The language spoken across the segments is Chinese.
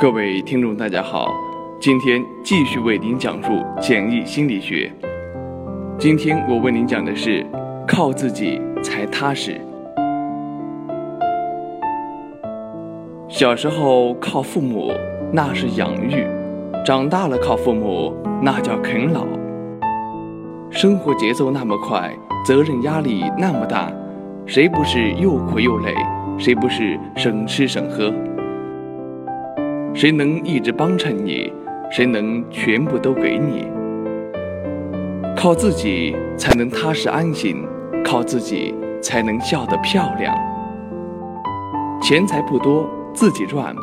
各位听众，大家好，今天继续为您讲述简易心理学。今天我为您讲的是，靠自己才踏实。小时候靠父母，那是养育；长大了靠父母，那叫啃老。生活节奏那么快，责任压力那么大，谁不是又苦又累？谁不是省吃省喝？谁能一直帮衬你？谁能全部都给你？靠自己才能踏实安心，靠自己才能笑得漂亮。钱财不多自己赚，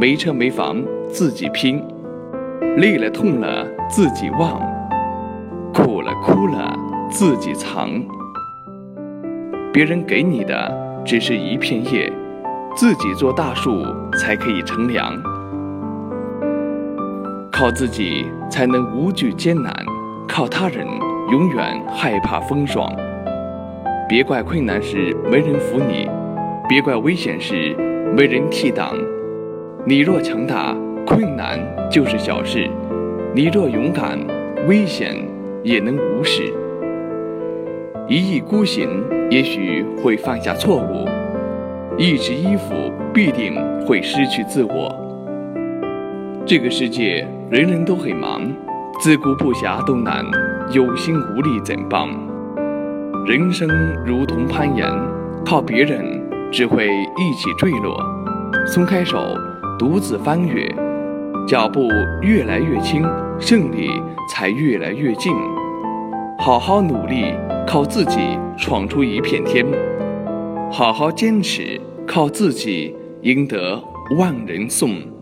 没车没房自己拼，累了痛了自己忘，苦了哭了自己藏。别人给你的。只是一片叶，自己做大树才可以乘凉。靠自己才能无惧艰难，靠他人永远害怕风霜。别怪困难时没人扶你，别怪危险时没人替挡。你若强大，困难就是小事；你若勇敢，危险也能无视。一意孤行，也许会犯下错误；一直依附，必定会失去自我。这个世界人人都很忙，自顾不暇都难，有心无力怎帮？人生如同攀岩，靠别人只会一起坠落。松开手，独自翻越，脚步越来越轻，胜利才越来越近。好好努力。靠自己闯出一片天，好好坚持，靠自己赢得万人颂。